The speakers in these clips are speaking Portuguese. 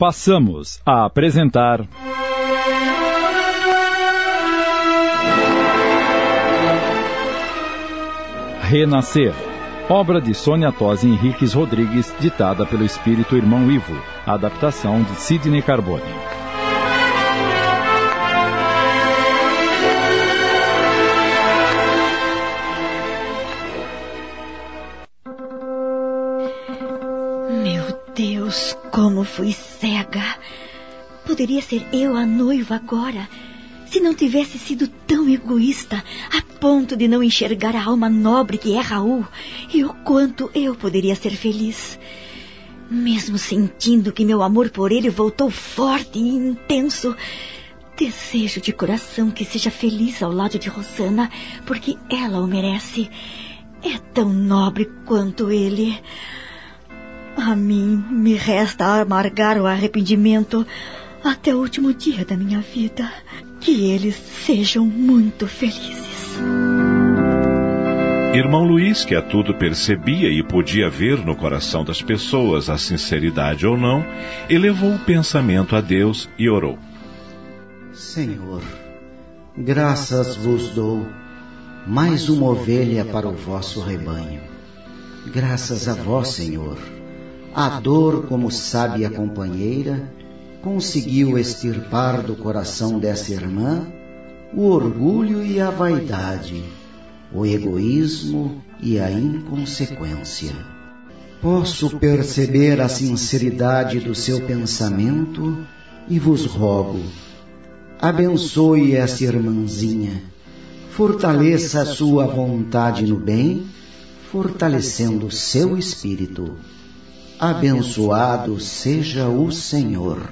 Passamos a apresentar. Renascer. Obra de Sônia Tosi Henriques Rodrigues, ditada pelo espírito irmão Ivo. Adaptação de Sidney Carbone. Como fui cega! Poderia ser eu a noiva agora, se não tivesse sido tão egoísta a ponto de não enxergar a alma nobre que é Raul e o quanto eu poderia ser feliz. Mesmo sentindo que meu amor por ele voltou forte e intenso, desejo de coração que seja feliz ao lado de Rosana, porque ela o merece. É tão nobre quanto ele. A mim me resta amargar o arrependimento até o último dia da minha vida. Que eles sejam muito felizes. Irmão Luiz, que a tudo percebia e podia ver no coração das pessoas a sinceridade ou não, elevou o pensamento a Deus e orou. Senhor, graças vos dou, mais uma ovelha para o vosso rebanho. Graças a vós, Senhor, a dor como sábia companheira conseguiu extirpar do coração dessa irmã o orgulho e a vaidade, o egoísmo e a inconsequência. Posso perceber a sinceridade do seu pensamento e vos rogo, abençoe essa irmãzinha, fortaleça a sua vontade no bem, fortalecendo seu espírito. Abençoado seja o Senhor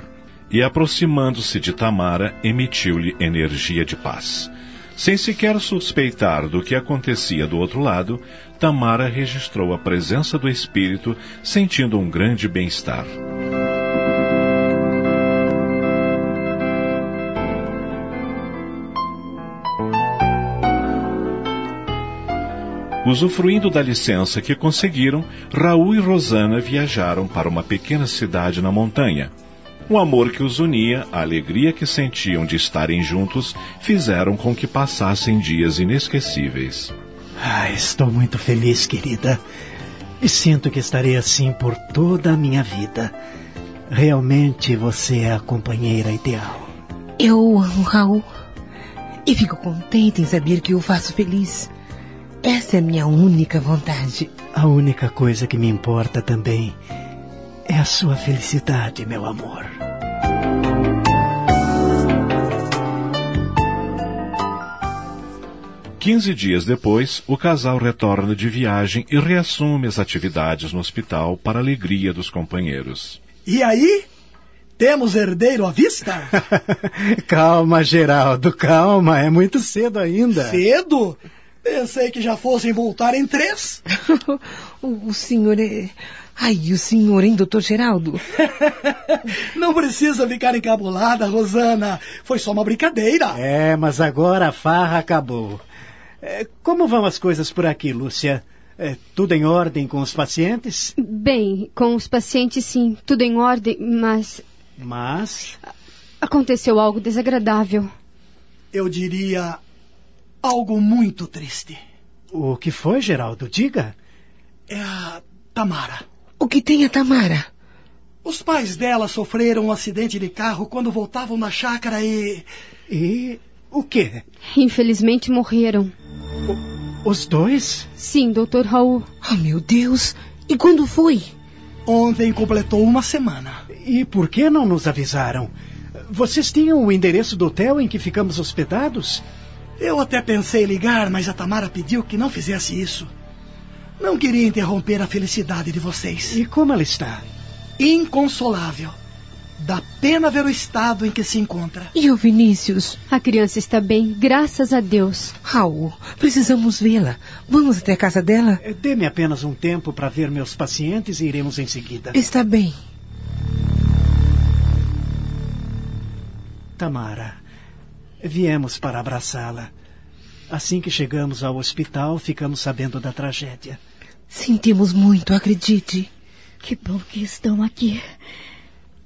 e, aproximando-se de Tamara, emitiu-lhe energia de paz. Sem sequer suspeitar do que acontecia do outro lado, Tamara registrou a presença do espírito, sentindo um grande bem-estar. Usufruindo da licença que conseguiram, Raul e Rosana viajaram para uma pequena cidade na montanha. O amor que os unia, a alegria que sentiam de estarem juntos, fizeram com que passassem dias inesquecíveis. Ah, estou muito feliz, querida. E sinto que estarei assim por toda a minha vida. Realmente você é a companheira ideal. Eu amo Raul. E fico contente em saber que o faço feliz. Essa é a minha única vontade. A única coisa que me importa também é a sua felicidade, meu amor. Quinze dias depois, o casal retorna de viagem e reassume as atividades no hospital para a alegria dos companheiros. E aí? Temos herdeiro à vista? calma, Geraldo, calma. É muito cedo ainda. Cedo? Pensei que já fossem voltar em três. o, o senhor é. Ai, o senhor, hein, doutor Geraldo? Não precisa ficar encabulada, Rosana. Foi só uma brincadeira. É, mas agora a farra acabou. É, como vão as coisas por aqui, Lúcia? É, tudo em ordem com os pacientes? Bem, com os pacientes sim, tudo em ordem, mas. Mas? Aconteceu algo desagradável. Eu diria. Algo muito triste. O que foi, Geraldo? Diga. É a Tamara. O que tem a Tamara? Os pais dela sofreram um acidente de carro quando voltavam na chácara e. E. o quê? Infelizmente morreram. O, os dois? Sim, doutor Raul. Oh, meu Deus! E quando foi? Ontem completou uma semana. E por que não nos avisaram? Vocês tinham o endereço do hotel em que ficamos hospedados? Eu até pensei em ligar, mas a Tamara pediu que não fizesse isso. Não queria interromper a felicidade de vocês. E como ela está? Inconsolável. Dá pena ver o estado em que se encontra. E o Vinícius? A criança está bem, graças a Deus. Raul, precisamos vê-la. Vamos até a casa dela? É, dê-me apenas um tempo para ver meus pacientes e iremos em seguida. Está bem. Tamara, viemos para abraçá-la. Assim que chegamos ao hospital, ficamos sabendo da tragédia. Sentimos muito, acredite. Que bom que estão aqui.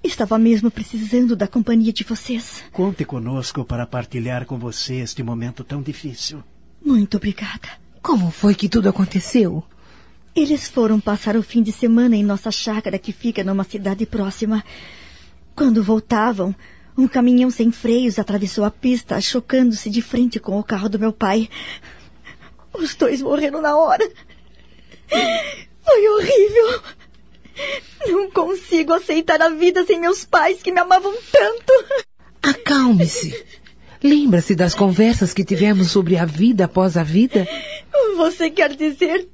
Estava mesmo precisando da companhia de vocês. Conte conosco para partilhar com você este momento tão difícil. Muito obrigada. Como foi que tudo aconteceu? Eles foram passar o fim de semana em nossa chácara que fica numa cidade próxima. Quando voltavam, um caminhão sem freios atravessou a pista, chocando-se de frente com o carro do meu pai. Os dois morreram na hora. Foi horrível. Não consigo aceitar a vida sem meus pais que me amavam tanto. Acalme-se. Lembra-se das conversas que tivemos sobre a vida após a vida? Você quer dizer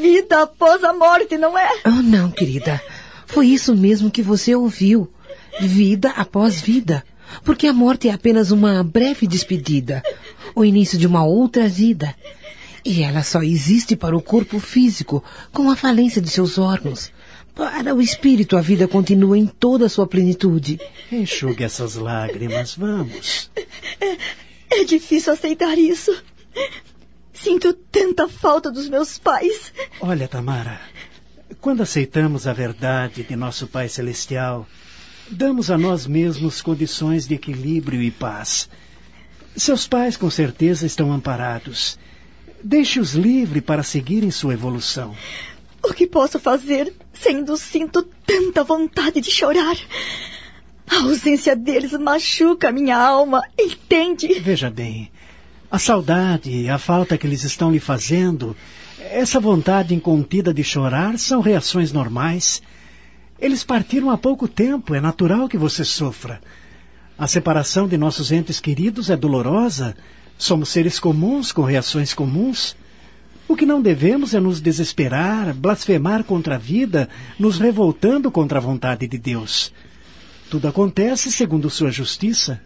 vida após a morte, não é? Oh, não, querida. Foi isso mesmo que você ouviu. Vida após vida. Porque a morte é apenas uma breve despedida. O início de uma outra vida. E ela só existe para o corpo físico, com a falência de seus órgãos. Para o espírito, a vida continua em toda a sua plenitude. Enxugue essas lágrimas, vamos. É, é difícil aceitar isso. Sinto tanta falta dos meus pais. Olha, Tamara, quando aceitamos a verdade de nosso Pai Celestial, damos a nós mesmos condições de equilíbrio e paz. Seus pais com certeza estão amparados. Deixe-os livre para seguirem sua evolução. O que posso fazer, sendo sinto tanta vontade de chorar? A ausência deles machuca minha alma, entende? Veja bem, a saudade, a falta que eles estão lhe fazendo, essa vontade incontida de chorar são reações normais. Eles partiram há pouco tempo, é natural que você sofra. A separação de nossos entes queridos é dolorosa. Somos seres comuns com reações comuns. O que não devemos é nos desesperar, blasfemar contra a vida, nos revoltando contra a vontade de Deus. Tudo acontece segundo sua justiça.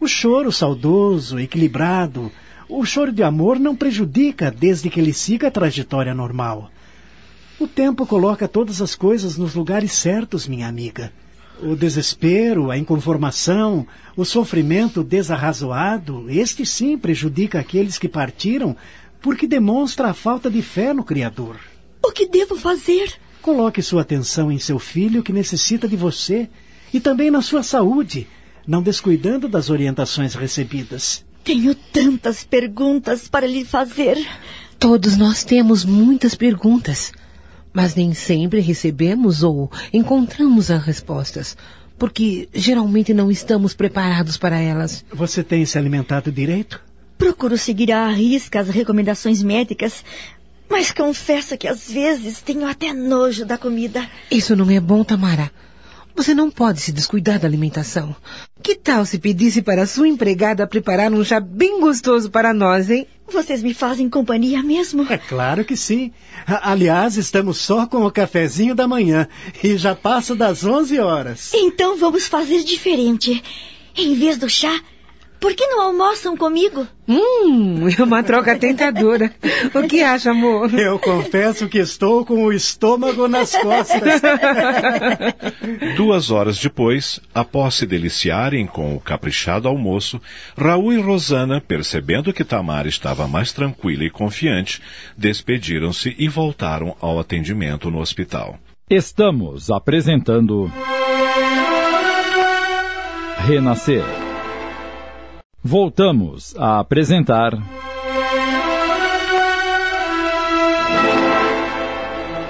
O choro saudoso, equilibrado, o choro de amor não prejudica desde que ele siga a trajetória normal. O tempo coloca todas as coisas nos lugares certos, minha amiga. O desespero, a inconformação, o sofrimento desarrazoado, este sim prejudica aqueles que partiram porque demonstra a falta de fé no Criador. O que devo fazer? Coloque sua atenção em seu filho que necessita de você e também na sua saúde, não descuidando das orientações recebidas. Tenho tantas perguntas para lhe fazer. Todos nós temos muitas perguntas, mas nem sempre recebemos ou encontramos as respostas, porque geralmente não estamos preparados para elas. Você tem se alimentado direito? Procuro seguir à risca as recomendações médicas, mas confesso que às vezes tenho até nojo da comida. Isso não é bom, Tamara. Você não pode se descuidar da alimentação. Que tal se pedisse para a sua empregada preparar um chá bem gostoso para nós, hein? Vocês me fazem companhia mesmo? É claro que sim. Aliás, estamos só com o cafezinho da manhã e já passa das 11 horas. Então vamos fazer diferente. Em vez do chá, por que não almoçam comigo? Hum, é uma troca tentadora. O que acha, amor? Eu confesso que estou com o estômago nas costas. Duas horas depois, após se deliciarem com o caprichado almoço, Raul e Rosana, percebendo que Tamara estava mais tranquila e confiante, despediram-se e voltaram ao atendimento no hospital. Estamos apresentando. Renascer. Voltamos a apresentar.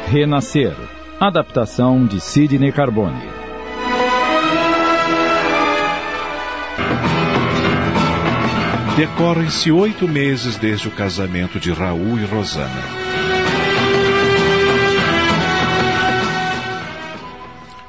Renascer. Adaptação de Sidney Carbone. Decorrem-se oito meses desde o casamento de Raul e Rosana.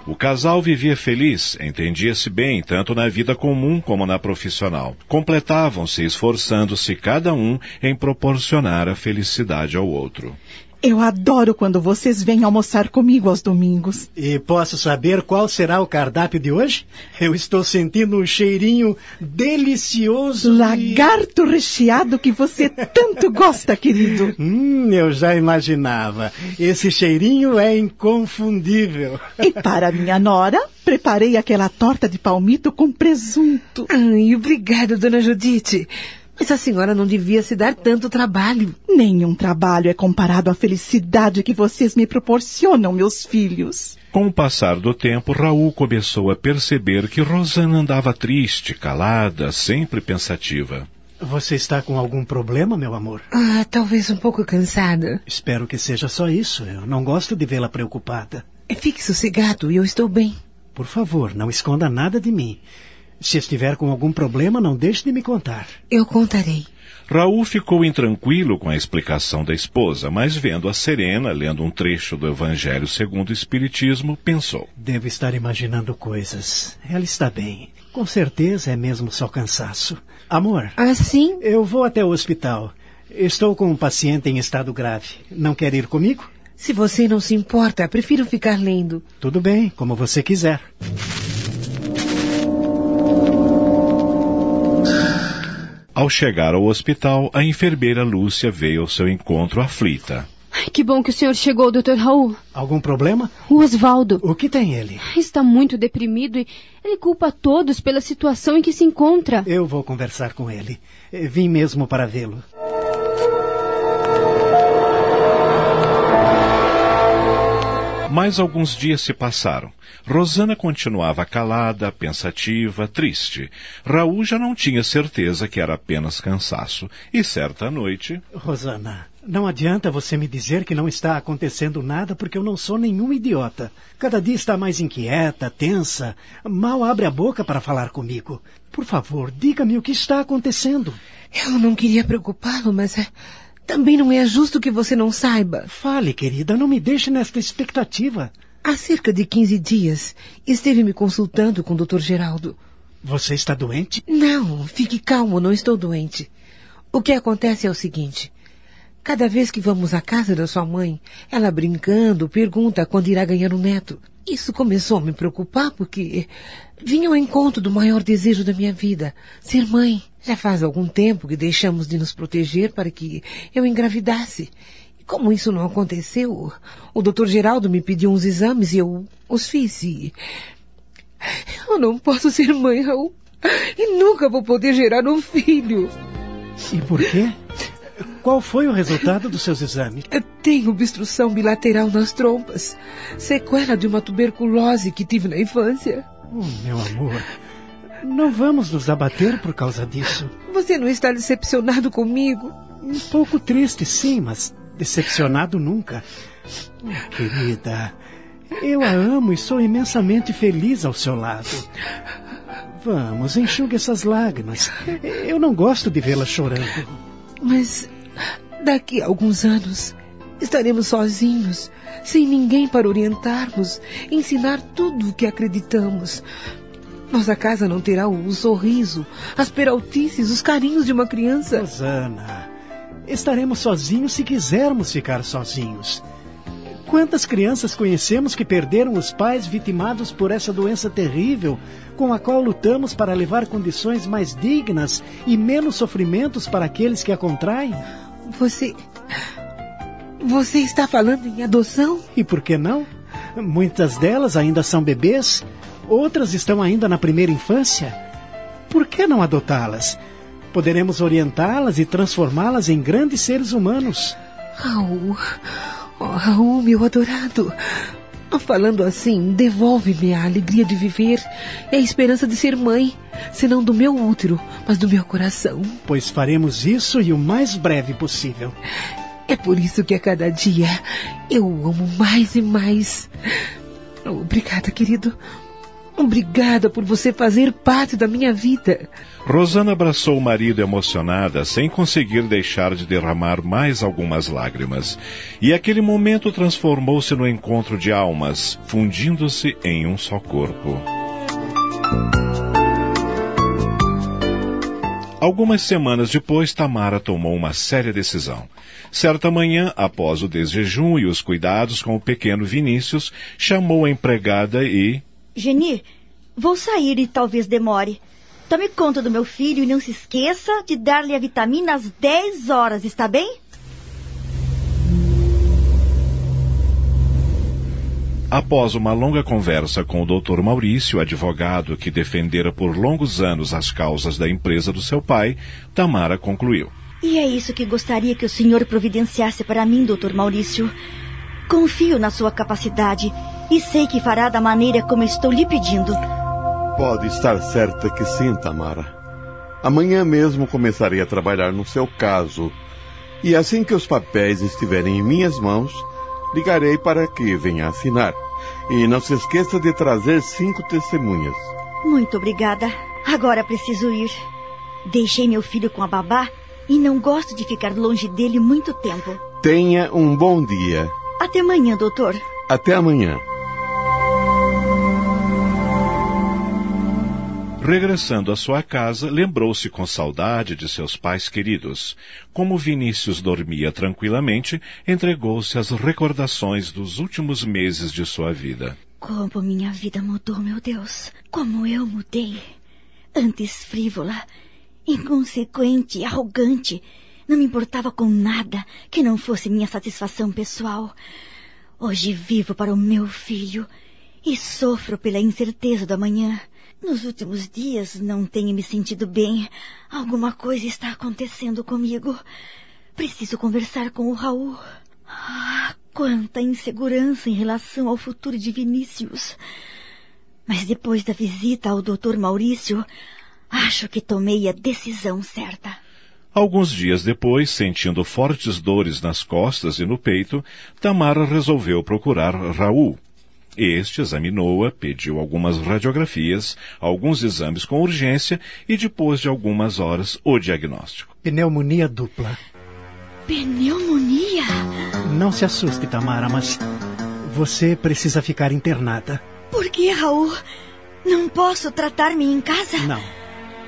O casal vivia feliz, entendia-se bem, tanto na vida comum como na profissional. Completavam-se, esforçando-se cada um em proporcionar a felicidade ao outro. Eu adoro quando vocês vêm almoçar comigo aos domingos. E posso saber qual será o cardápio de hoje? Eu estou sentindo um cheirinho delicioso. Lagarto de... recheado que você tanto gosta, querido. Hum, eu já imaginava. Esse cheirinho é inconfundível. E para minha nora, preparei aquela torta de palmito com presunto. Ai, obrigada, dona Judite. Mas a senhora não devia se dar tanto trabalho. Nenhum trabalho é comparado à felicidade que vocês me proporcionam, meus filhos. Com o passar do tempo, Raul começou a perceber que Rosana andava triste, calada, sempre pensativa. Você está com algum problema, meu amor? Ah, talvez um pouco cansada. Espero que seja só isso. Eu não gosto de vê-la preocupada. Fique sossegado, eu estou bem. Por favor, não esconda nada de mim. Se estiver com algum problema, não deixe de me contar. Eu contarei. Raul ficou intranquilo com a explicação da esposa, mas vendo a Serena lendo um trecho do Evangelho segundo o Espiritismo, pensou: Devo estar imaginando coisas. Ela está bem. Com certeza é mesmo só cansaço. Amor. Assim? Eu vou até o hospital. Estou com um paciente em estado grave. Não quer ir comigo? Se você não se importa, prefiro ficar lendo. Tudo bem, como você quiser. Ao chegar ao hospital, a enfermeira Lúcia veio ao seu encontro aflita. Que bom que o senhor chegou, Dr. Raul. Algum problema? O Osvaldo. O que tem ele? Está muito deprimido e ele culpa todos pela situação em que se encontra. Eu vou conversar com ele. Vim mesmo para vê-lo. Mais alguns dias se passaram. Rosana continuava calada, pensativa, triste. Raul já não tinha certeza que era apenas cansaço. E certa noite. Rosana, não adianta você me dizer que não está acontecendo nada porque eu não sou nenhum idiota. Cada dia está mais inquieta, tensa. Mal abre a boca para falar comigo. Por favor, diga-me o que está acontecendo. Eu não queria preocupá-lo, mas é. Também não é justo que você não saiba. Fale, querida, não me deixe nesta expectativa. Há cerca de 15 dias, esteve me consultando com o Dr. Geraldo. Você está doente? Não, fique calmo, não estou doente. O que acontece é o seguinte. Cada vez que vamos à casa da sua mãe, ela brincando pergunta quando irá ganhar um neto. Isso começou a me preocupar porque vinha ao encontro do maior desejo da minha vida, ser mãe. Já faz algum tempo que deixamos de nos proteger para que eu engravidasse. E como isso não aconteceu, o doutor Geraldo me pediu uns exames e eu os fiz e... Eu não posso ser mãe, Raul. E nunca vou poder gerar um filho. E por quê? Qual foi o resultado dos seus exames? Tenho obstrução bilateral nas trompas. Sequela de uma tuberculose que tive na infância. Oh, meu amor, não vamos nos abater por causa disso. Você não está decepcionado comigo? Um pouco triste, sim, mas decepcionado nunca. Oh, querida, eu a amo e sou imensamente feliz ao seu lado. Vamos, enxugue essas lágrimas. Eu não gosto de vê-la chorando. Mas daqui a alguns anos estaremos sozinhos, sem ninguém para orientarmos, ensinar tudo o que acreditamos. Nossa casa não terá o sorriso, as peraltices, os carinhos de uma criança. Rosana, estaremos sozinhos se quisermos ficar sozinhos. Quantas crianças conhecemos que perderam os pais vitimados por essa doença terrível, com a qual lutamos para levar condições mais dignas e menos sofrimentos para aqueles que a contraem? Você. Você está falando em adoção? E por que não? Muitas delas ainda são bebês, outras estão ainda na primeira infância. Por que não adotá-las? Poderemos orientá-las e transformá-las em grandes seres humanos. Raul, oh, Raul, meu adorado. Falando assim, devolve-me a alegria de viver e a esperança de ser mãe, senão do meu útero, mas do meu coração. Pois faremos isso e o mais breve possível. É por isso que a cada dia eu o amo mais e mais. Obrigada, querido. Obrigada por você fazer parte da minha vida. Rosana abraçou o marido emocionada, sem conseguir deixar de derramar mais algumas lágrimas. E aquele momento transformou-se no encontro de almas, fundindo-se em um só corpo. Algumas semanas depois, Tamara tomou uma séria decisão. Certa manhã, após o desjejum e os cuidados com o pequeno Vinícius, chamou a empregada e. Geni, vou sair e talvez demore. Tome conta do meu filho e não se esqueça de dar-lhe a vitamina às 10 horas, está bem? Após uma longa conversa com o Dr. Maurício, advogado que defendera por longos anos as causas da empresa do seu pai, Tamara concluiu. E é isso que gostaria que o senhor providenciasse para mim, Dr. Maurício. Confio na sua capacidade e sei que fará da maneira como estou lhe pedindo. Pode estar certa que sim, Tamara. Amanhã mesmo começarei a trabalhar no seu caso. E assim que os papéis estiverem em minhas mãos, ligarei para que venha assinar. E não se esqueça de trazer cinco testemunhas. Muito obrigada. Agora preciso ir. Deixei meu filho com a babá e não gosto de ficar longe dele muito tempo. Tenha um bom dia. Até amanhã, doutor. Até amanhã. Regressando à sua casa, lembrou-se com saudade de seus pais queridos. Como Vinícius dormia tranquilamente, entregou-se às recordações dos últimos meses de sua vida. Como minha vida mudou, meu Deus! Como eu mudei! Antes frívola, inconsequente, arrogante, não me importava com nada que não fosse minha satisfação pessoal. Hoje vivo para o meu filho e sofro pela incerteza do amanhã. Nos últimos dias não tenho me sentido bem. Alguma coisa está acontecendo comigo. Preciso conversar com o Raul. Ah, quanta insegurança em relação ao futuro de Vinícius. Mas depois da visita ao Dr. Maurício, acho que tomei a decisão certa. Alguns dias depois, sentindo fortes dores nas costas e no peito, Tamara resolveu procurar Raul. Este examinou-a, pediu algumas radiografias, alguns exames com urgência e, depois de algumas horas, o diagnóstico. Pneumonia dupla. Pneumonia? Não se assuste, Tamara, mas você precisa ficar internada. Por que, Raul? Não posso tratar-me em casa? Não.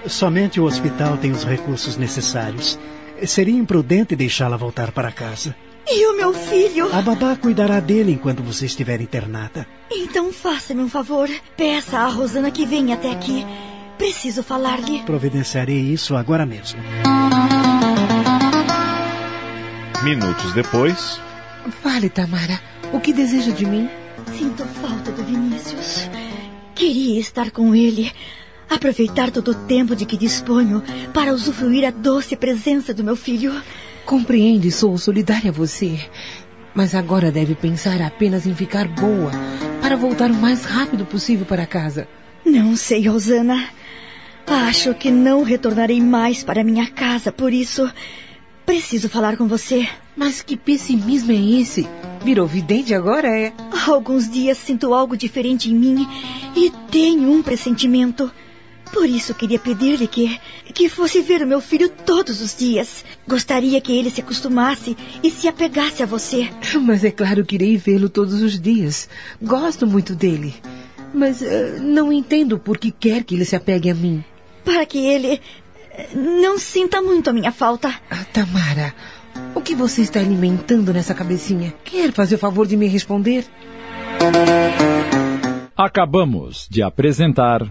Somente o hospital tem os recursos necessários. Seria imprudente deixá-la voltar para casa. E o meu filho? A babá cuidará dele enquanto você estiver internada. Então faça-me um favor. Peça à Rosana que venha até aqui. Preciso falar-lhe. Providenciarei isso agora mesmo. Minutos depois. Fale, Tamara. O que deseja de mim? Sinto falta do Vinícius. Queria estar com ele. Aproveitar todo o tempo de que disponho para usufruir a doce presença do meu filho. Compreendo e sou solidária a você. Mas agora deve pensar apenas em ficar boa para voltar o mais rápido possível para casa. Não sei, Rosana. Acho que não retornarei mais para minha casa, por isso preciso falar com você. Mas que pessimismo é esse? Virou vidente agora, é? Há alguns dias sinto algo diferente em mim e tenho um pressentimento. Por isso queria pedir-lhe que, que fosse ver o meu filho todos os dias. Gostaria que ele se acostumasse e se apegasse a você. Mas é claro que irei vê-lo todos os dias. Gosto muito dele. Mas uh, não entendo por que quer que ele se apegue a mim. Para que ele não sinta muito a minha falta. Ah, Tamara, o que você está alimentando nessa cabecinha? Quer fazer o favor de me responder? Acabamos de apresentar.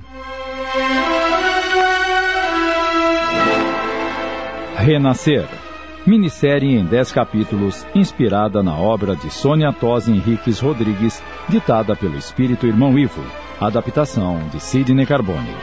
Renascer. Minissérie em 10 capítulos, inspirada na obra de Sônia Tosi Henriques Rodrigues, ditada pelo espírito irmão Ivo. Adaptação de Sidney Carbone.